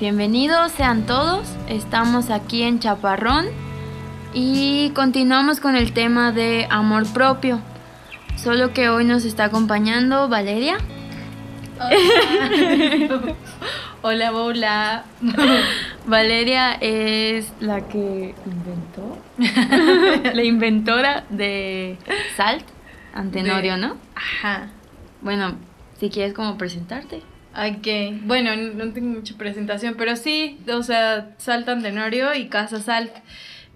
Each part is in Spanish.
Bienvenidos sean todos, estamos aquí en Chaparrón y continuamos con el tema de amor propio. Solo que hoy nos está acompañando Valeria. Hola, hola. Valeria es la que inventó, la inventora de Salt, Antenorio, ¿no? Ajá. Bueno, si quieres como presentarte. Ok, bueno, no tengo mucha presentación, pero sí, o sea, Salt Antenorio y Casa Salt,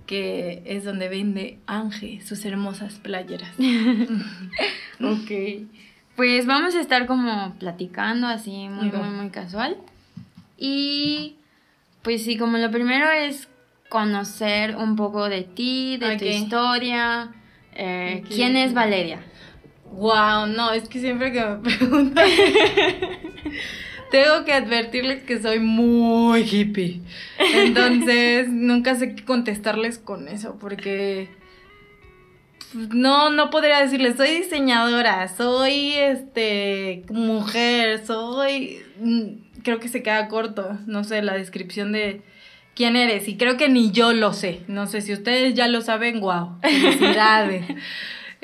que es donde vende Ángel sus hermosas playeras. ok. Pues vamos a estar como platicando así muy, muy, muy casual. Y pues sí, como lo primero es conocer un poco de ti, de tu historia. Eh, ¿Quién es Valeria? Wow, no, es que siempre que me preguntan, tengo que advertirles que soy muy hippie. Entonces, nunca sé qué contestarles con eso, porque pues, no, no podría decirles, soy diseñadora, soy este mujer, soy mm, creo que se queda corto, no sé, la descripción de quién eres. Y creo que ni yo lo sé. No sé si ustedes ya lo saben, wow, felicidades.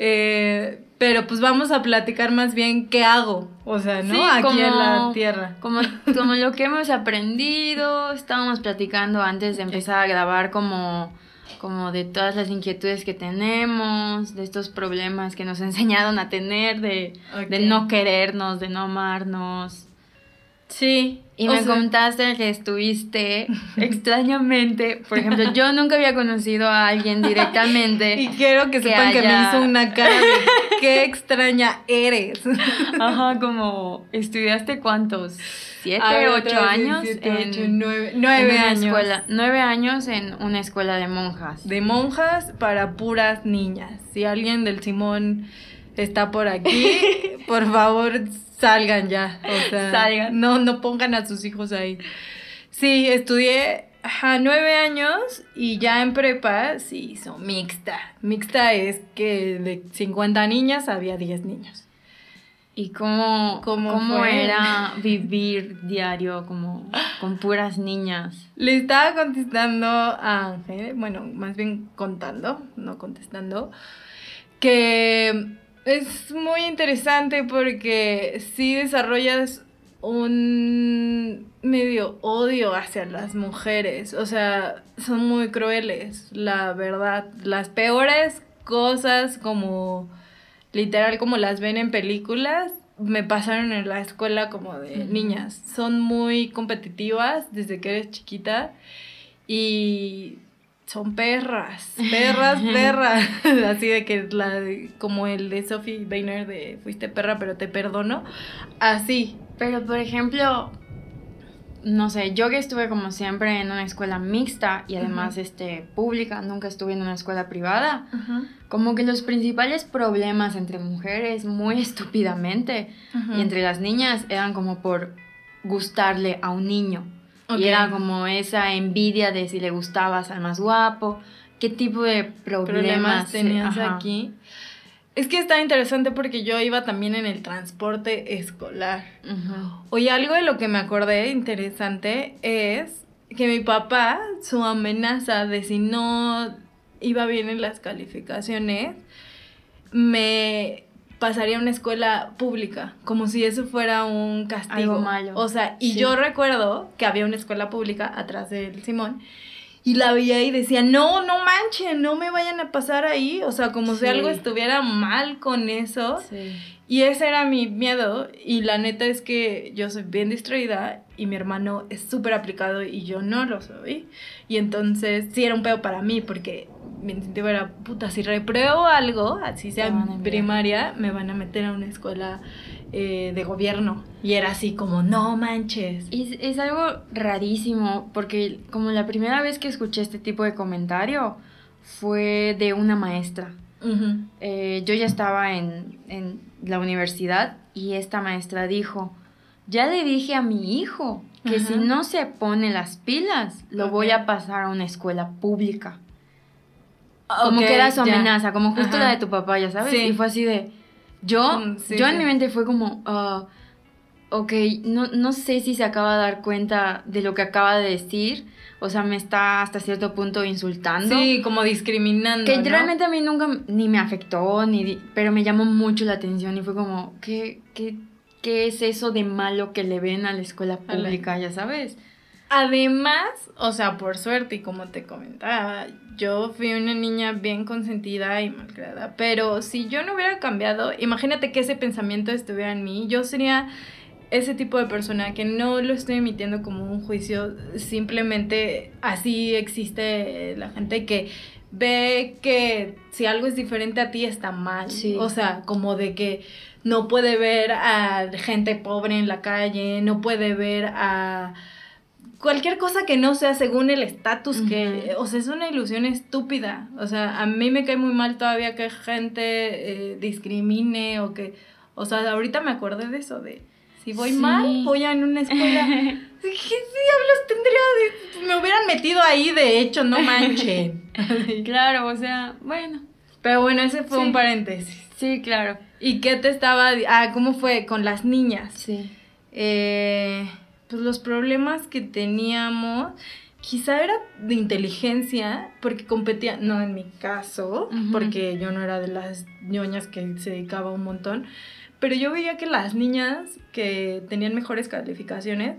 Eh, pero pues vamos a platicar más bien qué hago, o sea, ¿no? Aquí en la tierra. Como, como lo que hemos aprendido, estábamos platicando antes de empezar a grabar como, como de todas las inquietudes que tenemos, de estos problemas que nos enseñaron a tener, de, de no querernos, de no amarnos, Sí. Y me contaste que estuviste extrañamente, por ejemplo, yo nunca había conocido a alguien directamente. y quiero que, sepan que me hizo una cara de qué extraña eres. Ajá, como estudiaste cuántos, siete, ocho años, en nueve, nueve años. Escuela, nueve años en una escuela de monjas. De monjas para puras niñas. Si alguien del Simón está por aquí, por favor salgan ya. O sea, salgan. No, no pongan a sus hijos ahí. Sí, estudié a nueve años y ya en prepa sí son mixta. Mixta es que de 50 niñas había 10 niños. ¿Y cómo, cómo, era vivir diario como con puras niñas? Le estaba contestando a Ángel, bueno, más bien contando, no contestando, que es muy interesante porque sí desarrollas un medio odio hacia las mujeres. O sea, son muy crueles, la verdad. Las peores cosas como literal como las ven en películas me pasaron en la escuela como de niñas. Son muy competitivas desde que eres chiquita y son perras, perras, perras. Así de que la como el de Sophie Boehner de fuiste perra pero te perdono. Así. Pero por ejemplo, no sé, yo que estuve como siempre en una escuela mixta y además este pública, nunca estuve en una escuela privada. Como que los principales problemas entre mujeres muy estúpidamente y entre las niñas eran como por gustarle a un niño. Y era como esa envidia de si le gustabas al más guapo, qué tipo de problemas, tenías aquí. Es que está interesante porque yo iba también en el transporte escolar. Oye, algo de lo que me acordé interesante es que mi papá, su amenaza de si no iba bien en las calificaciones, me pasaría a una escuela pública, como si eso fuera un castigo. malo. O sea, y yo recuerdo que había una escuela pública atrás del Simón. Y la veía y decía, no, no manchen, no me vayan a pasar ahí. O sea, como si algo estuviera mal con eso. Y ese era mi miedo. Y la neta es que yo soy bien distraída y mi hermano es súper aplicado y yo no lo soy. Y entonces sí era un pedo para mí porque mi incentivo era, puta, si repruebo algo, así sea en primaria, me van a meter a una escuela eh, de gobierno. Y era así como, no manches. Es, es algo rarísimo, porque como la primera vez que escuché este tipo de comentario fue de una maestra. Eh, yo ya estaba en, en la universidad y esta maestra dijo, ya le dije a mi hijo que si no se pone las pilas, lo voy a pasar a una escuela pública como que era su amenaza, como justo la de tu papá, ya sabes. Y fue así de. Yo, mm, yo en mi mente fue como. Ah, ok, no, no sé si se acaba de dar cuenta de lo que acaba de decir. O sea, me está hasta cierto punto insultando. Sí, como discriminando. Que realmente a mí nunca ni me afectó, ni pero me llamó mucho la atención y fue como, ¿qué, qué, qué es eso de malo que le ven a la escuela pública, ya sabes? Además, o sea, por suerte, y como te comentaba, yo fui una niña bien consentida y malcriada, pero si yo no hubiera cambiado, imagínate que ese pensamiento estuviera en mí, yo sería ese tipo de persona que no lo estoy emitiendo como un juicio, simplemente así existe la gente que ve que si algo es diferente a ti está mal. O sea, como de que no puede ver a gente pobre en la calle, no puede ver a cualquier cosa que no sea según el estatus que, o sea, es una ilusión estúpida. O sea, a mí me cae muy mal todavía que gente eh, discrimine o que, o sea, ahorita me acordé de eso, de si voy mal, voy a en una escuela. ¿Qué diablos tendría de... Me hubieran metido ahí, de hecho, no manchen. claro, o sea, bueno. Pero bueno, ese fue un paréntesis. Sí, claro. ¿Y qué te estaba... Ah, ¿cómo fue con las niñas? Sí. Eh, pues los problemas que teníamos quizá era de inteligencia, porque competía, no en mi caso, porque yo no era de las ñoñas que se dedicaba un montón, pero yo veía que las niñas que tenían mejores calificaciones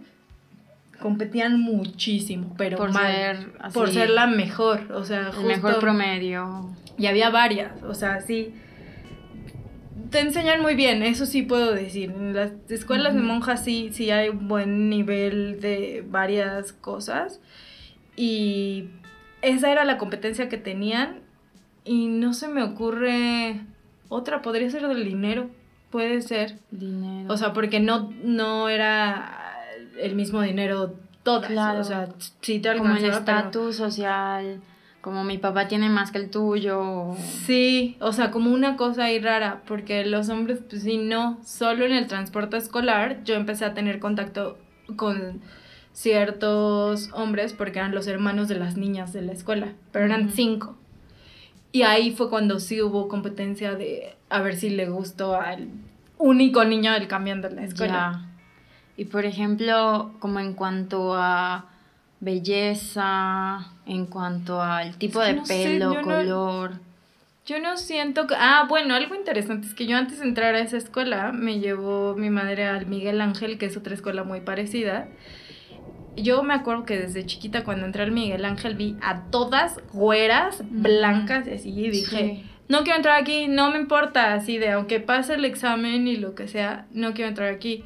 competían muchísimo, pero por ser por ser la mejor, o sea, el mejor promedio. Y había varias, o sea, sí te enseñan muy bien, eso sí puedo decir. En las escuelas de monjas sí, sí hay un buen nivel de varias cosas. Y esa era la competencia que tenían. Y no se me ocurre otra, podría ser del dinero. Puede ser. Dinero. O sea, porque no, no era el mismo dinero todas. Claro. O sea, sí te Como el estatus social, como mi papá tiene más que el tuyo. Sí, o sea, como una cosa ahí rara, porque los hombres, pues sí, no. Solo en el transporte escolar yo empecé a tener contacto con ciertos hombres porque eran los hermanos de las niñas de la escuela, pero eran cinco. Y ahí fue cuando sí hubo competencia de a ver si le gustó al único niño del camión de la escuela. Y por ejemplo, como en cuanto a belleza, en cuanto al tipo de pelo, color. yo no siento que... Ah, bueno, algo interesante es que yo antes de entrar a esa escuela me llevó mi madre al Miguel Ángel, que es otra escuela muy parecida. Yo me acuerdo que desde chiquita cuando entré al Miguel Ángel vi a todas güeras, blancas y así, y dije, no quiero entrar aquí, no me importa, así de, aunque pase el examen y lo que sea, no quiero entrar aquí.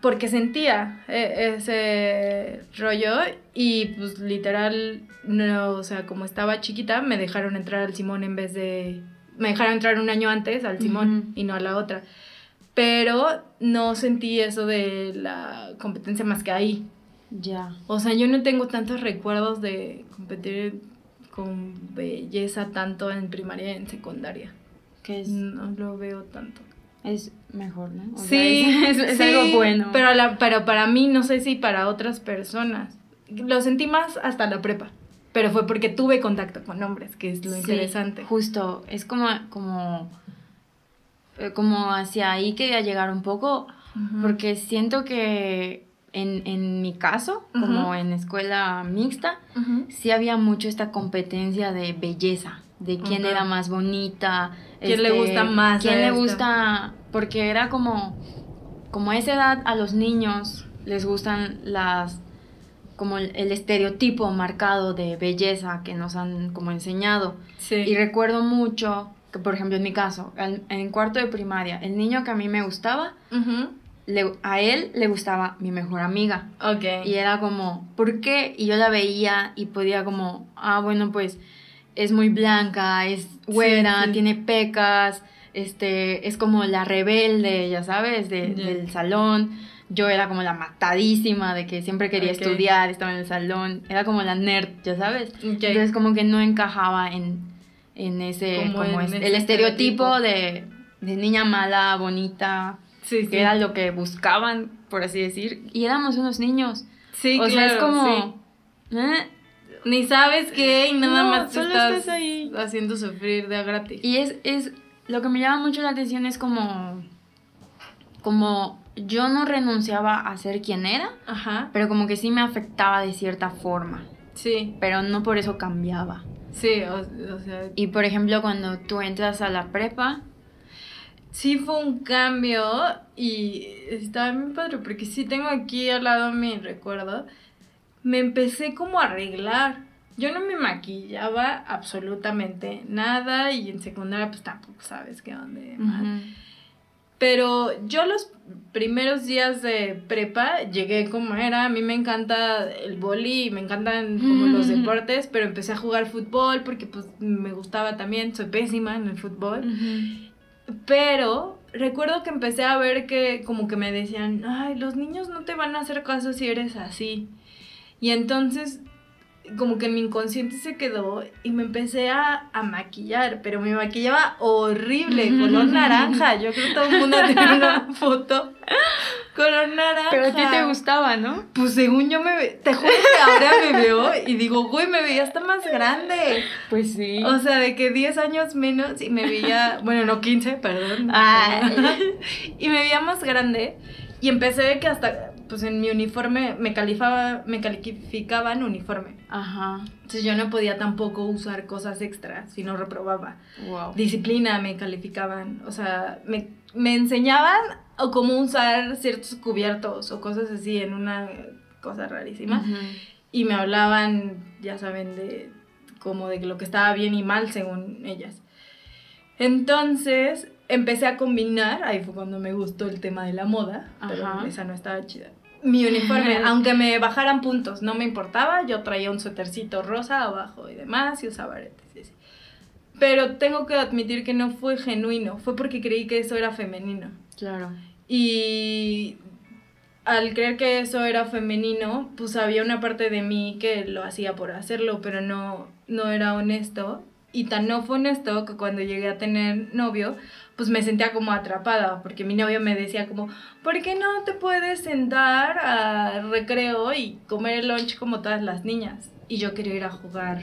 Porque sentía eh, ese rollo y pues literal, no, o sea, como estaba chiquita, me dejaron entrar al Simón en vez de... Me dejaron entrar un año antes al Simón y no a la otra. Pero no sentí eso de la competencia más que ahí. Ya. O sea, yo no tengo tantos recuerdos de competir con belleza tanto en primaria y en secundaria. Que es? No lo veo tanto. Es mejor, ¿no? sí, es, algo bueno. Pero, la, pero para mí, no sé si para otras personas. Lo sentí más hasta la prepa. Pero fue porque tuve contacto con hombres, que es lo interesante. Justo, es como, como, eh, como hacia ahí quería llegar un poco, porque siento que en, mi caso, como en escuela mixta, sí había mucho esta competencia de belleza, de quién era más bonita. ¿Quién le gusta este, más? ¿Quién le gusta? Porque era como, como a esa edad a los niños les gustan las, como el, estereotipo marcado de belleza que nos han como enseñado. Y recuerdo mucho que, por ejemplo, en mi caso, en, cuarto de primaria, el niño que a mí me gustaba, a él le gustaba mi mejor amiga. Ok. Y era como, ¿por qué? Y yo la veía y podía como, ah, bueno, pues es muy blanca, es güera, tiene pecas, este, es como la rebelde, ya sabes, del salón. Yo era como la matadísima de que siempre quería estudiar, estaba en el salón. Era como la nerd, ya sabes. Entonces como que no encajaba en, en ese, como, el estereotipo, de, de niña mala, bonita que era lo que buscaban, por así decir. Y éramos unos niños. Sí, o sea, es como... ¿eh? Ni sabes qué y nada más solo estás, ahí. haciendo sufrir de a gratis. Y es, es... Lo que me llama mucho la atención es como... Como yo no renunciaba a ser quien era, Ajá. pero como que sí me afectaba de cierta forma, Sí, pero no por eso cambiaba. sí, o, o sea, Y por ejemplo, cuando tú entras a la prepa, sí fue un cambio y estaba muy padre porque sí tengo aquí al lado mi recuerdo. Me empecé como a arreglar. Yo no me maquillaba absolutamente nada y en secundaria pues tampoco sabes qué onda. Pero yo los primeros días de prepa llegué como era. A mí me encanta el boli y me encantan como los deportes, pero empecé a jugar fútbol porque pues me gustaba también. Soy pésima en el fútbol. Pero recuerdo que empecé a ver que como que me decían, ay, los niños no te van a hacer caso si eres así. Y entonces como que en mi inconsciente se quedó y me empecé a, a maquillar, pero me maquillaba horrible, color naranja. Yo creo que todo el mundo tiene una foto color naranja. Pero a ti te gustaba, ¿no? Pues según yo me ve, te juro que ahora me veo y digo, güey, me veía hasta más grande. Pues sí. O sea, de que 10 años menos y me veía, bueno, no 15, perdón. Ay. y me veía más grande y empecé de que hasta, pues en mi uniforme me calificaba, me calificaban uniforme. Ajá. Entonces yo no podía tampoco usar cosas extras si no reprobaba. Wow. Disciplina me calificaban, o sea, me, me enseñaban o cómo usar ciertos cubiertos o cosas así en una cosa rarísima y me hablaban, ya saben, de como de lo que estaba bien y mal según ellas. Entonces empecé a combinar, ahí fue cuando me gustó el tema de la moda, pero Ajá. esa no estaba chida. Mi uniforme, aunque me bajaran puntos, no me importaba, yo traía un suétercito rosa abajo y demás y usaba aretes y así. Pero tengo que admitir que no fue genuino, fue porque creí que eso era femenino. Claro. Y al creer que eso era femenino, pues había una parte de mí que lo hacía por hacerlo, pero no, no era honesto. Y tan no fue honesto que cuando llegué a tener novio, pues me sentía como atrapada, porque mi novio me decía como, ¿por qué no te puedes sentar a recreo y comer el lunch como todas las niñas? Y yo quería ir a jugar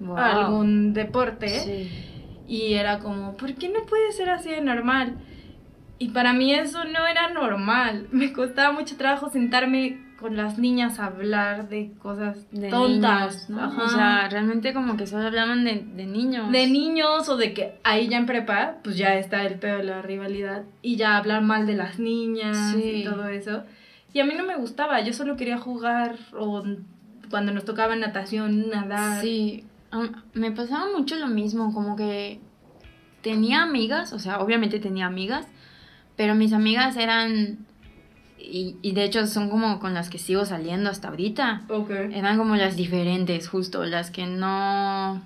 Wow. a algún deporte. Sí. Y era como, ¿por qué no puede ser así de normal? Y para mí eso no era normal. Me costaba mucho trabajo sentarme con las niñas hablar de cosas De tontas. niños, ¿no? Ajá. O sea, realmente como que solo hablaban de, de niños. de niños o de que ahí ya en prepa, pues ya está el pedo de la rivalidad y ya hablar mal de las niñas Sí. y todo eso. Y a mí no me gustaba, yo solo quería jugar o cuando nos tocaba natación, nadar. Sí, me pasaba mucho lo mismo, como que tenía amigas, o sea, obviamente tenía amigas, pero mis amigas eran, y, y de hecho son como con las que sigo saliendo hasta ahorita, Ok. eran como las diferentes, justo, las que no,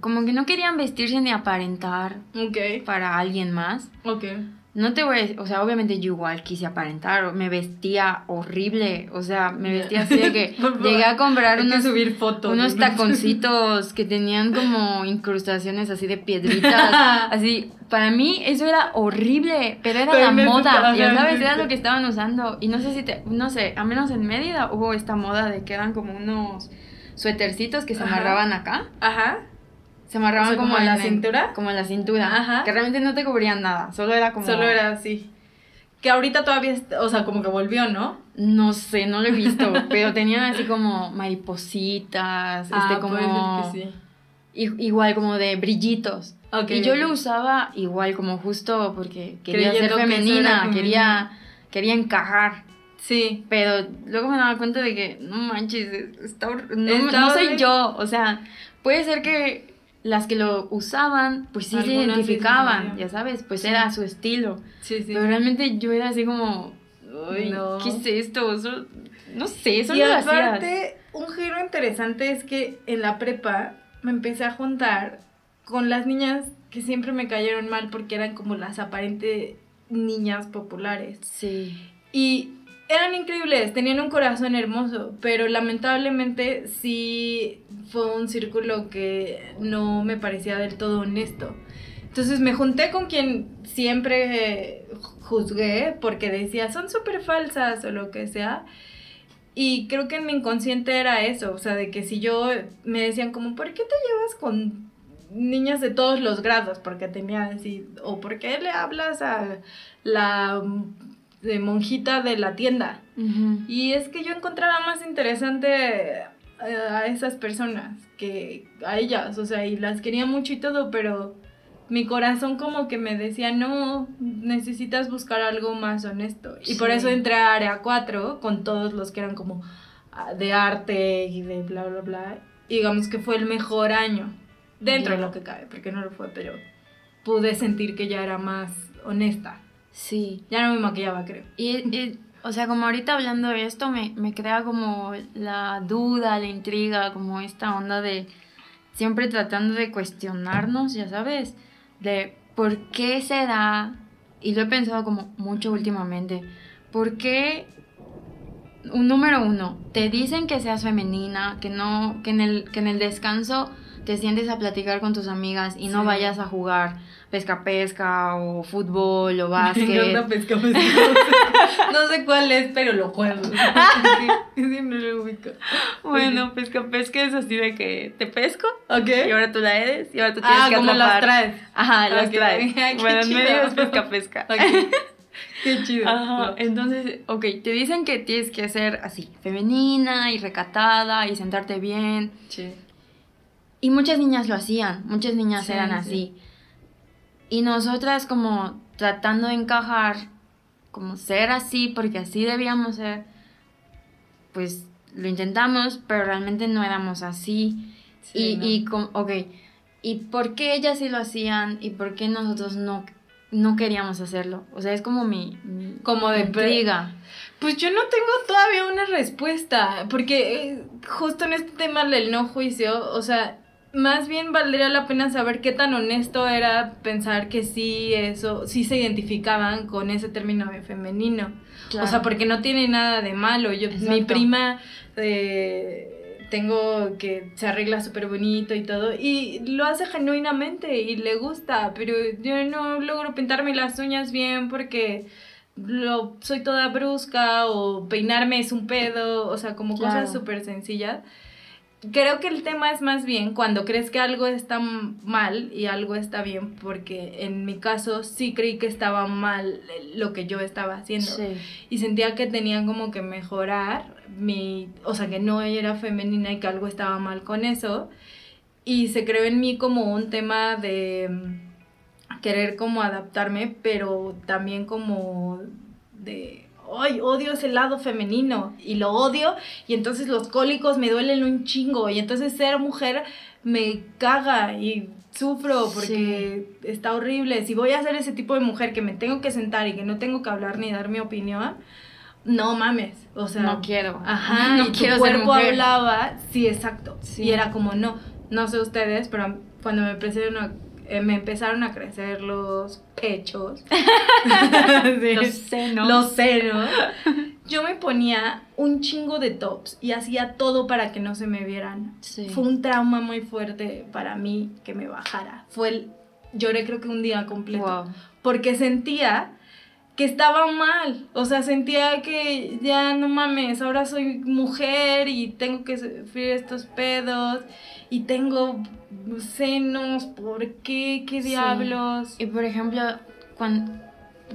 como que no querían vestirse ni aparentar Ok. para alguien más. Ok. No te voy a decir, o sea, obviamente yo igual quise aparentar, me vestía horrible, o sea, me vestía así de que llegué a comprar unos subir fotos. taconcitos que tenían como incrustaciones así de piedritas. así, para mí eso era horrible, pero era Pero la moda, ya sabes, era lo que estaban usando. Y no sé si te, no sé, a menos en Mérida hubo esta moda de que eran como unos suétercitos que se Ajá. amarraban acá. Ajá. Se amarraban como como en la cintura. Como en la cintura. Ajá. Que realmente no te cubrían nada, solo era como... Solo era así. Que ahorita todavía, o sea, como que volvió, ¿no? No sé, no lo he visto, pero tenían así como maripositas, este como... Ah, puede ser que sí. Igual como de brillitos. Ok, y yo lo usaba igual como justo porque quería Creyendo ser femenina, quería quería encajar. Sí. Pero luego me daba cuenta de que no manches, está no, Está no soy yo, o sea, puede ser que las que lo usaban, pues sí se Algunas sí se identificaban, ya sabes, pues Sí. era su estilo. Sí, sí. Pero realmente yo era así como, "Ay, No. ¿qué es esto? Solo- no sé, solo y hacías. aparte, un giro interesante es que en la prepa me empecé a juntar con las niñas que siempre me cayeron mal porque eran como las aparentes niñas populares. Sí. Y eran increíbles, tenían un corazón hermoso, pero lamentablemente sí fue un círculo que no me parecía del todo honesto. Entonces me junté con quien siempre eh, juzgué porque decía, son súper falsas o lo que sea. Y creo que en mi inconsciente era eso, o sea, de que si yo me decían como, ¿por qué te llevas con niñas de todos los grados? Porque tenía así, o ¿por qué le hablas a la de monjita de la tienda. Y es que yo encontraba más interesante eh, a esas personas que a ellas, o sea, y las quería mucho y todo, pero mi corazón como que me decía, no, necesitas buscar algo más honesto. Y por eso entré a Área 4 con todos los que eran como ah, de arte y de bla, bla, bla. Y digamos que fue el mejor año, dentro de lo que cabe, porque no lo fue, pero pude sentir que ya era más honesta. Sí. Ya no me maquillaba, creo. Y, o sea, como ahorita hablando de esto, me, me crea como la duda, la intriga, como esta onda de siempre tratando de cuestionarnos, ya sabes de por qué se da, y lo he pensado como mucho últimamente, por qué, un número uno, te dicen que seas femenina, que no, que en el, que en el descanso te sientes a platicar con tus amigas y no vayas a jugar pesca pesca o fútbol o básquet. pesca pesca. no sé cuál es, pero lo juego. Bueno, pesca pesca es así de que te pesco. Ok. Y ahora tú la eres y ahora tú tienes ah, que como las traes. Ajá, las traes. bueno, en medio es pesca pesca. Qué chido. Ajá. Entonces, ok, te dicen que tienes que ser así, femenina y recatada y sentarte bien. Sí. Y muchas niñas lo hacían, muchas niñas eran así. Y nosotras como tratando de encajar, como ser así, porque así debíamos ser, pues lo intentamos, pero realmente no éramos así. y, y ok, ¿y por qué ellas sí lo hacían y por qué nosotros no, no queríamos hacerlo? O sea, es como mi, como de intriga. Pues yo no tengo todavía una respuesta, porque eh, justo en este tema del no juicio, o sea, más bien valdría la pena saber qué tan honesto era pensar que sí, eso, sí se identificaban con ese término femenino. O sea, porque no tiene nada de malo. Yo, mi prima, eh, tengo que se arregla súper bonito y todo, y lo hace genuinamente y le gusta, pero yo no logro pintarme las uñas bien porque lo, soy toda brusca o peinarme es un pedo, o sea, como cosas súper sencillas creo que el tema es más bien cuando crees que algo está mal y algo está bien, porque en mi caso sí creí que estaba mal lo que yo estaba haciendo. Y sentía que tenía como que mejorar mi, o sea, que no era femenina y que algo estaba mal con eso. Y se creó en mí como un tema de mm, querer como adaptarme, pero también como de ay, odio ese lado femenino y lo odio y entonces los cólicos me duelen un chingo y entonces ser mujer me caga y sufro porque está horrible. Si voy a ser ese tipo de mujer que me tengo que sentar y que no tengo que hablar ni dar mi opinión, no mames, o sea, no quiero. Ajá, no y quiero tu cuerpo hablaba, sí, exacto. Y era como no, no sé ustedes, pero cuando me presentaron eh, me empezaron a crecer los pechos, los senos. Los senos. Yo me ponía un chingo de tops y hacía todo para que no se me vieran. Fue un trauma muy fuerte para mí que me bajara. Fue el, lloré creo que un día completo. Porque sentía que estaba mal. O sea, sentía que ya no mames, ahora soy mujer y tengo que sufrir estos pedos y tengo senos, ¿por qué? ¿Qué diablos? Y por ejemplo, cuando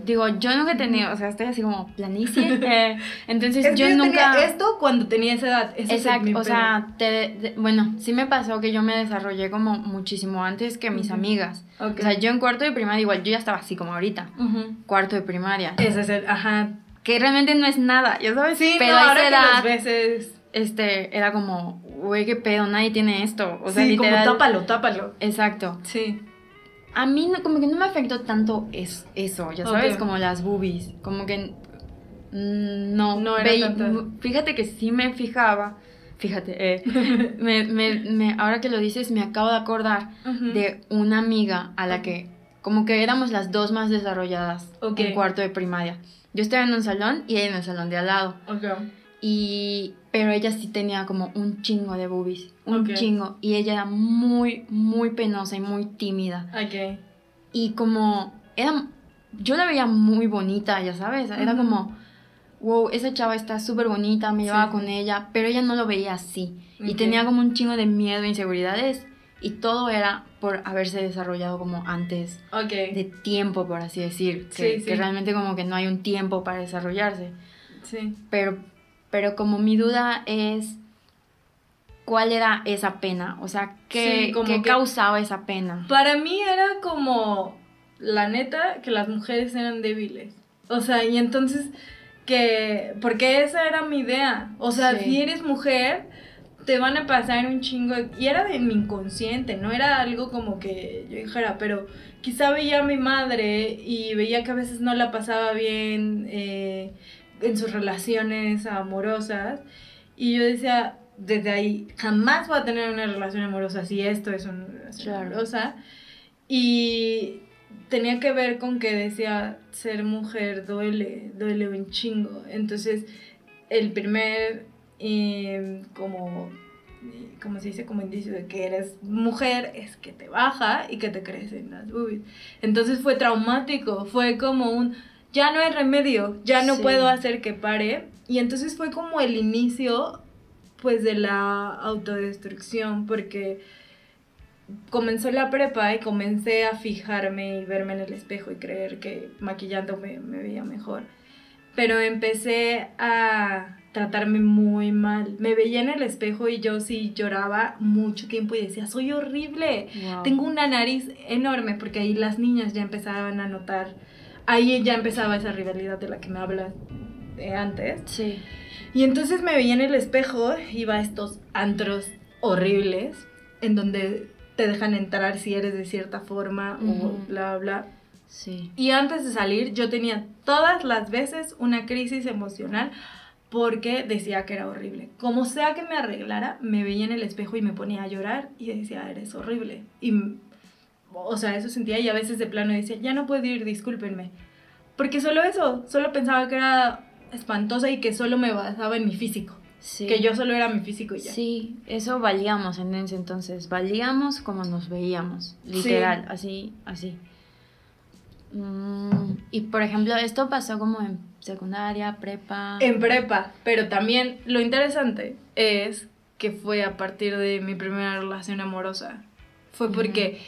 digo, yo nunca he tenido, o sea, estoy así como planísima. Eh, entonces yo, nunca esto cuando tenía esa edad. Exacto, o sea, te, bueno, sí me pasó que yo me desarrollé como muchísimo antes que mis amigas. O sea, yo en cuarto de primaria igual yo ya estaba así como ahorita. Cuarto de primaria. Ese es el, ajá. Que realmente no es nada, ya sabes. Sí, pero a esa edad, veces este era como, güey, qué pedo, nadie tiene esto. O sea, sí, como tápalo, tápalo. Exacto. Sí a mí no, como que no me afectó tanto es, eso, ya sabes, como las boobies, como que mm, no, no era Fíjate que sí me fijaba, fíjate, eh, me, me, me, ahora que lo dices me acabo de acordar de una amiga a la que como que éramos las dos más desarrolladas en cuarto de primaria. Yo estaba en un salón y ella en el salón de al lado. Okay. Y, pero ella sí tenía como un chingo de boobies, un chingo. Y ella era muy, muy penosa y muy tímida. Okay. Y como, era, yo la veía muy bonita, ya sabes, era como, wow, esa chava está súper bonita, me llevaba con ella, pero ella no lo veía así. Y tenía como un chingo de miedo e inseguridades. Y todo era por haberse desarrollado como antes de tiempo, por así decir. Que, que realmente como que no hay un tiempo para desarrollarse. Sí. Pero, pero como mi duda es cuál era esa pena, o sea, qué, ¿qué causaba esa pena. Para mí era como, la neta, que las mujeres eran débiles. O sea, y entonces que, porque esa era mi idea. O sea, si eres mujer, te van a pasar un chingo. Y era de mi inconsciente, no era algo como que yo dijera, pero quizá veía a mi madre y veía que a veces no la pasaba bien eh, en sus relaciones amorosas. Y yo decía, desde ahí jamás voy a tener una relación amorosa si esto es una relación amorosa. Y tenía que ver con que decía ser mujer duele, duele un chingo. Entonces, el primer, em, como, como se dice, como indicio de que eres mujer es que te baja y que te crecen las boobies. Entonces fue traumático, fue como un, ya no hay remedio, ya no puedo hacer que pare. Y entonces fue como el inicio pues de la autodestrucción, porque comenzó la prepa y comencé a fijarme y verme en el espejo y creer que maquillándome me veía mejor. Pero empecé a tratarme muy mal. Me veía en el espejo y yo sí lloraba mucho tiempo y decía, soy horrible. Tengo una nariz enorme porque ahí las niñas ya empezaban a notar, ahí ya empezaba esa rivalidad de la que me hablas de antes. Sí. Y entonces me veía en el espejo, iba a estos antros horribles, en donde te dejan entrar si eres de cierta forma o bla, bla. Sí. Y antes de salir yo tenía todas las veces una crisis emocional porque decía que era horrible. Como sea que me arreglara, me veía en el espejo y me ponía a llorar y decía, eres horrible. Y, o sea, eso sentía y a veces de plano decía, ya no puedo ir, discúlpenme. Porque solo eso, solo pensaba que era espantosa y que solo me basaba en mi físico. Que yo solo era mi físico y ya. Sí, eso valíamos en ese entonces. Valíamos como nos veíamos. Literal, así, así. Mm, y por ejemplo, esto pasó como en secundaria, prepa. En prepa, pero también lo interesante es que fue a partir de mi primera relación amorosa. Fue porque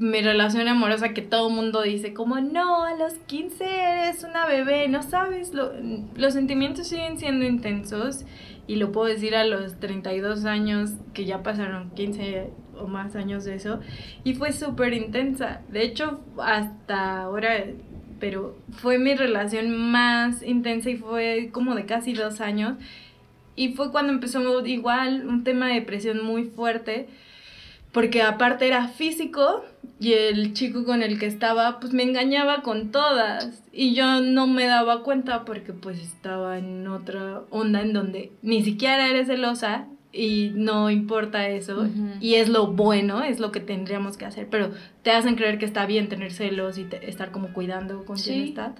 mi relación amorosa que todo el mundo dice como no, a los 15 eres una bebé, no sabes, los sentimientos siguen siendo intensos y lo puedo decir a los 32 años que ya pasaron 15 o más años de eso y fue súper intensa, de hecho hasta ahora, pero fue mi relación más intensa y fue como de casi dos años y fue cuando empezó igual un tema de depresión muy fuerte porque aparte era físico y el chico con el que estaba pues me engañaba con todas y yo no me daba cuenta porque pues estaba en otra onda en donde ni siquiera eres celosa y no importa eso y es lo bueno, es lo que tendríamos que hacer, pero te hacen creer que está bien tener celos y estar como cuidando con quien está.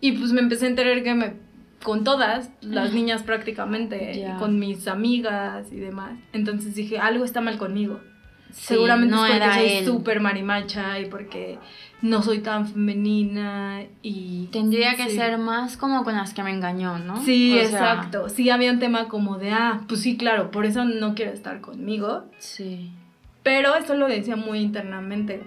Y pues me empecé a enterar que me con todas las niñas prácticamente, con mis amigas y demás. Entonces dije, algo está mal conmigo. Seguramente no es porque soy súper marimacha y porque no soy tan femenina y... Tendría que ser más como con las que me engañó, ¿no? Sí, exacto. Sí, había un tema como de, ah, pues sí, claro, por eso no quiero estar conmigo. Sí. Pero eso lo decía muy internamente,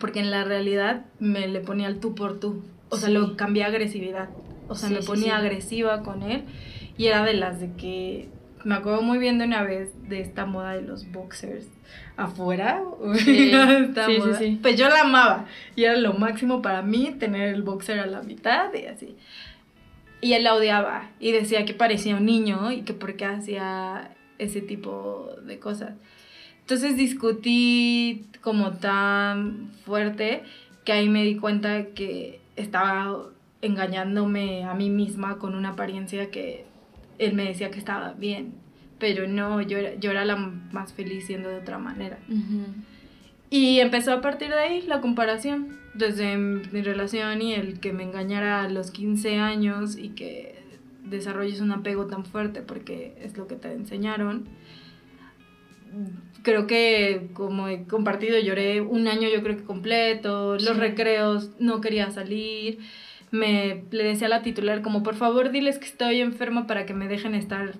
porque en la realidad me le ponía el tú por tú. O sea, lo cambié a agresividad. O sea, me ponía agresiva con él y era de las de que me acuerdo muy bien de una vez de esta moda de los boxers afuera. Sí, sí, Pues yo la amaba y era lo máximo para mí tener el boxer a la mitad y así. Y él la odiaba y decía que parecía un niño y que por qué hacía ese tipo de cosas. Entonces discutí como tan fuerte que ahí me di cuenta que estaba engañándome a mí misma con una apariencia que él me decía que estaba bien, pero no, yo era, yo era la más feliz siendo de otra manera. Y empezó a partir de ahí la comparación, desde mi relación y el que me engañara a los 15 años y que desarrolles un apego tan fuerte porque es lo que te enseñaron. Creo que como he compartido lloré un año yo creo que completo, los recreos no quería salir me le decía a la titular como por favor diles que estoy enferma para que me dejen estar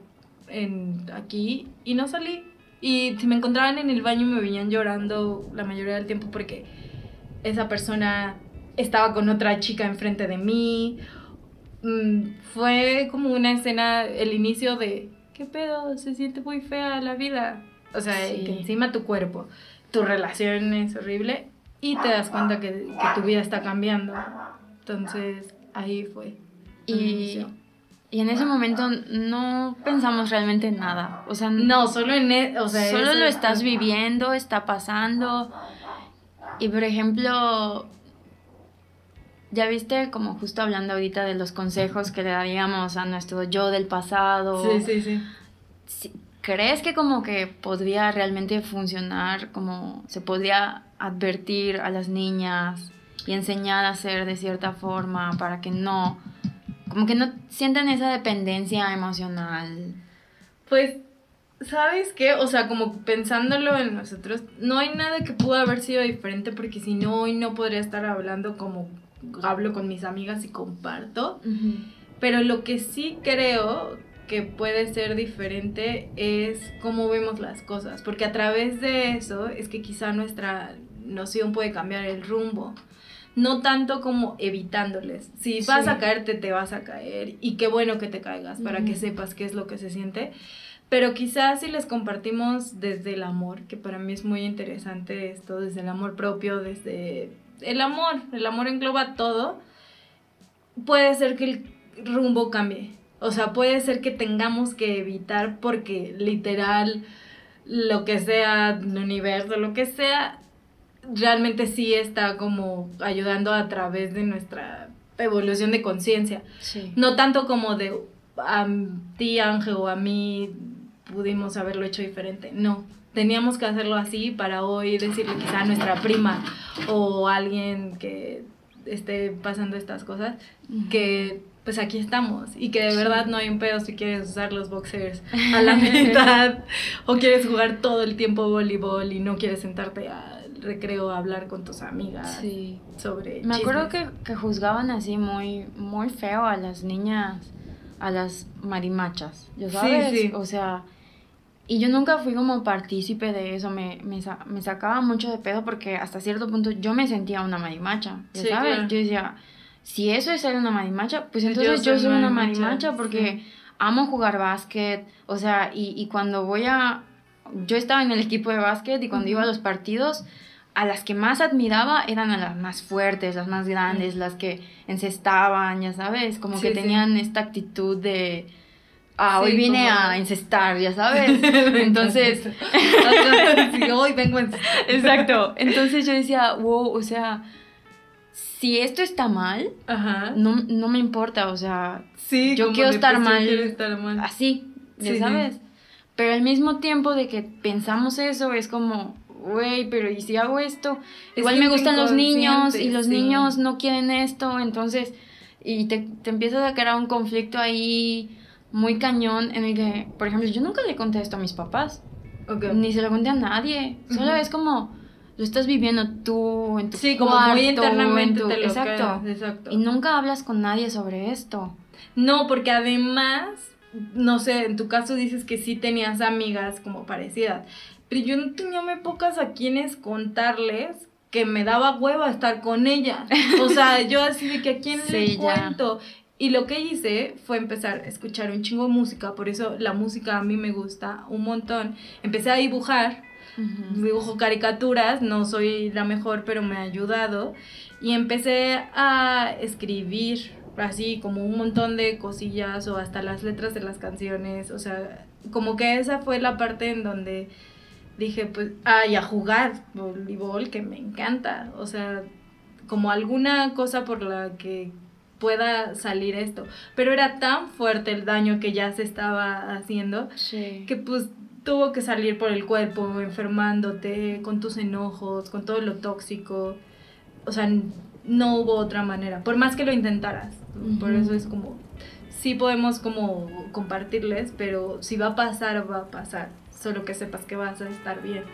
en aquí y no salí Y si me encontraban en el baño me venían llorando la mayoría del tiempo porque esa persona estaba con otra chica enfrente de mí. Mm, fue como una escena, el inicio de, ¿qué pedo? Se siente muy fea la vida. O sea, que encima tu cuerpo, tu relación es horrible y te das cuenta que, que tu vida está cambiando. Entonces, ahí fue. Y, y, en ese momento no pensamos realmente en nada. O sea, no, solo en e, o sea, solo lo estás viviendo, está pasando. Y por ejemplo, ya viste como justo hablando ahorita de los consejos que le daríamos a nuestro yo del pasado. Sí, sí, sí. ¿Crees que como que podría realmente funcionar, como se podría advertir a las niñas y enseñar a hacer de cierta forma para que no, como que no sientan esa dependencia emocional. Pues, ¿sabes qué? O sea, como pensándolo en nosotros, no hay nada que pudo haber sido diferente porque si no, hoy no podría estar hablando como hablo con mis amigas y comparto. Pero lo que sí creo que puede ser diferente es cómo vemos las cosas, porque a través de eso es que quizá nuestra noción puede cambiar el rumbo no tanto como evitándoles. Si vas a caerte, te vas a caer y qué bueno que te caigas para que sepas qué es lo que se siente. Pero quizás si les compartimos desde el amor, que para mí es muy interesante esto, desde el amor propio, desde el amor, el amor engloba todo, puede ser que el rumbo cambie. O sea, puede ser que tengamos que evitar porque literal lo que sea, el universo, lo que sea, realmente sí está como ayudando a través de nuestra evolución de conciencia. No tanto como de a ti, Ángel, o a mí pudimos haberlo hecho diferente. No, teníamos que hacerlo así para hoy decirle quizá a nuestra prima o alguien que esté pasando estas cosas que pues aquí estamos y que de verdad no hay un pedo si quieres usar los boxers a la mitad o quieres jugar todo el tiempo voleibol y no quieres sentarte a recreo hablar con tus amigas sí. sobre Me acuerdo que, que, juzgaban así muy, muy feo a las niñas, a las marimachas, ¿ya sabes? Sí, sí. O sea, y yo nunca fui como partícipe de eso, me, me, me, sacaba mucho de pedo porque hasta cierto punto yo me sentía una marimacha, ¿ya sabes? Yo decía, si eso es ser una marimacha, pues entonces yo soy, una marimacha, porque amo jugar básquet, o sea, y, y cuando voy a... Yo estaba en el equipo de básquet y cuando iba a los partidos, a las que más admiraba eran a las más fuertes, las más grandes, las que encestaban, ya sabes, como que tenían esta actitud de, ah, hoy vine a encestar, ya sabes. Entonces, hoy vengo a Exacto. Entonces yo decía, wow, o sea, si esto está mal, No, no me importa, o sea, yo quiero estar mal, estar mal, así, ya sabes. Pero al mismo tiempo de que pensamos eso, es como, güey, pero ¿y si hago esto? Igual me gustan los niños y los niños no quieren esto, entonces, y te, te empiezas a crear un conflicto ahí muy cañón en el que, por ejemplo, yo nunca le conté esto a mis papás, ni se lo conté a nadie, solo es como lo estás viviendo tú en tu sí, como muy internamente te lo exacto, exacto. Y nunca hablas con nadie sobre esto. No, porque además, no sé, en tu caso dices que sí tenías amigas como parecidas yo no tenía muy pocas a quienes contarles que me daba hueva estar con ella. O sea, yo así de que a quién le cuento. Y lo que hice fue empezar a escuchar un chingo de música, por eso la música a mí me gusta un montón. Empecé a dibujar, dibujo caricaturas, no soy la mejor, pero me ha ayudado. Y empecé a escribir así como un montón de cosillas o hasta las letras de las canciones. O sea, como que esa fue la parte en donde dije, pues, ay, a jugar voleibol, que me encanta. O sea, como alguna cosa por la que pueda salir esto. Pero era tan fuerte el daño que ya se estaba haciendo que pues tuvo que salir por el cuerpo, enfermándote, con tus enojos, con todo lo tóxico. O sea, no hubo otra manera, por más que lo intentaras. Por eso es como, sí podemos como compartirles, pero si va a pasar, va a pasar solo que sepas que vas a estar bien.